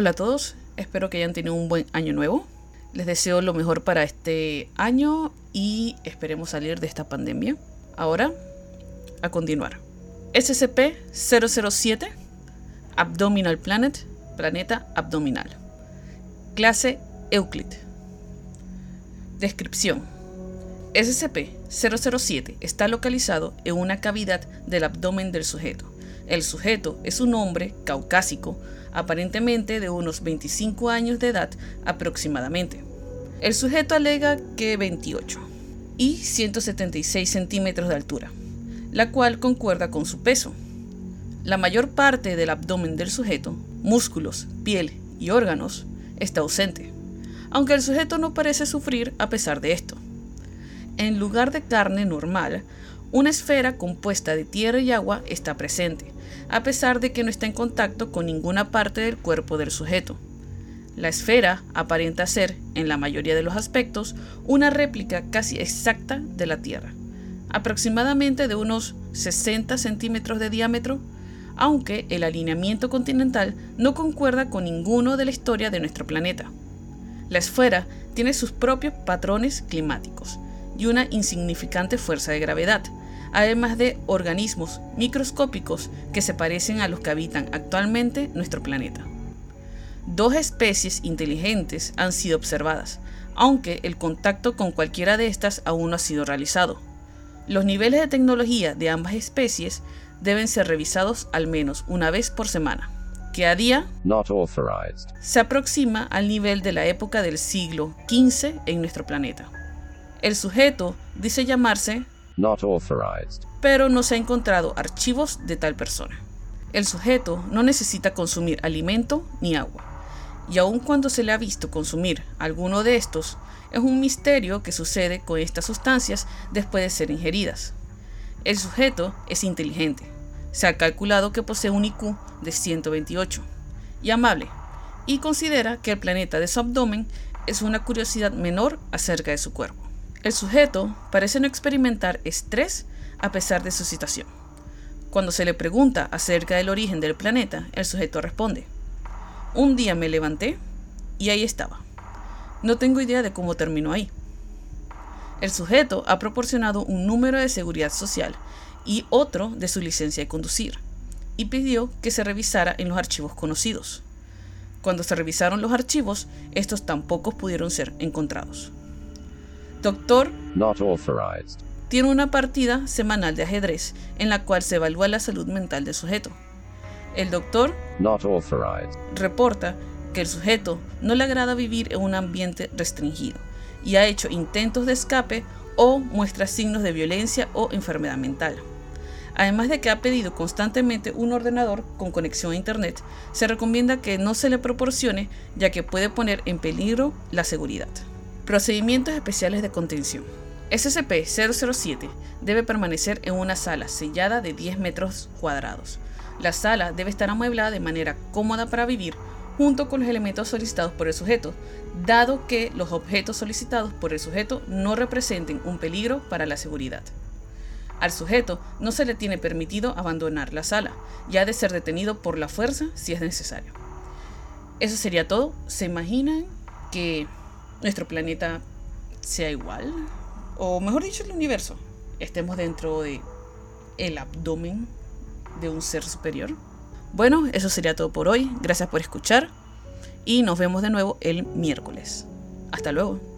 Hola a todos, espero que hayan tenido un buen año nuevo. Les deseo lo mejor para este año y esperemos salir de esta pandemia. Ahora, a continuar. SCP-007, Abdominal Planet, planeta abdominal. Clase Euclid. Descripción. SCP-007 está localizado en una cavidad del abdomen del sujeto. El sujeto es un hombre caucásico, aparentemente de unos 25 años de edad aproximadamente. El sujeto alega que 28 y 176 centímetros de altura, la cual concuerda con su peso. La mayor parte del abdomen del sujeto, músculos, piel y órganos, está ausente, aunque el sujeto no parece sufrir a pesar de esto en lugar de carne normal, una esfera compuesta de tierra y agua está presente, a pesar de que no está en contacto con ninguna parte del cuerpo del sujeto. La esfera aparenta ser, en la mayoría de los aspectos, una réplica casi exacta de la Tierra, aproximadamente de unos 60 centímetros de diámetro, aunque el alineamiento continental no concuerda con ninguno de la historia de nuestro planeta. La esfera tiene sus propios patrones climáticos, y una insignificante fuerza de gravedad, además de organismos microscópicos que se parecen a los que habitan actualmente nuestro planeta. Dos especies inteligentes han sido observadas, aunque el contacto con cualquiera de estas aún no ha sido realizado. Los niveles de tecnología de ambas especies deben ser revisados al menos una vez por semana, que a día se aproxima al nivel de la época del siglo XV en nuestro planeta. El sujeto dice llamarse Not authorized. pero no se ha encontrado archivos de tal persona. El sujeto no necesita consumir alimento ni agua, y aun cuando se le ha visto consumir alguno de estos, es un misterio que sucede con estas sustancias después de ser ingeridas. El sujeto es inteligente. Se ha calculado que posee un IQ de 128 y amable, y considera que el planeta de su abdomen es una curiosidad menor acerca de su cuerpo. El sujeto parece no experimentar estrés a pesar de su situación. Cuando se le pregunta acerca del origen del planeta, el sujeto responde, un día me levanté y ahí estaba. No tengo idea de cómo terminó ahí. El sujeto ha proporcionado un número de seguridad social y otro de su licencia de conducir, y pidió que se revisara en los archivos conocidos. Cuando se revisaron los archivos, estos tampoco pudieron ser encontrados. Doctor Not authorized. tiene una partida semanal de ajedrez en la cual se evalúa la salud mental del sujeto. El doctor Not authorized. reporta que el sujeto no le agrada vivir en un ambiente restringido y ha hecho intentos de escape o muestra signos de violencia o enfermedad mental. Además de que ha pedido constantemente un ordenador con conexión a Internet, se recomienda que no se le proporcione ya que puede poner en peligro la seguridad. Procedimientos especiales de contención. SCP-007 debe permanecer en una sala sellada de 10 metros cuadrados. La sala debe estar amueblada de manera cómoda para vivir junto con los elementos solicitados por el sujeto, dado que los objetos solicitados por el sujeto no representen un peligro para la seguridad. Al sujeto no se le tiene permitido abandonar la sala y ha de ser detenido por la fuerza si es necesario. Eso sería todo. ¿Se imaginan que nuestro planeta sea igual? O mejor dicho, el universo. Estemos dentro de el abdomen de un ser superior. Bueno, eso sería todo por hoy. Gracias por escuchar y nos vemos de nuevo el miércoles. Hasta luego.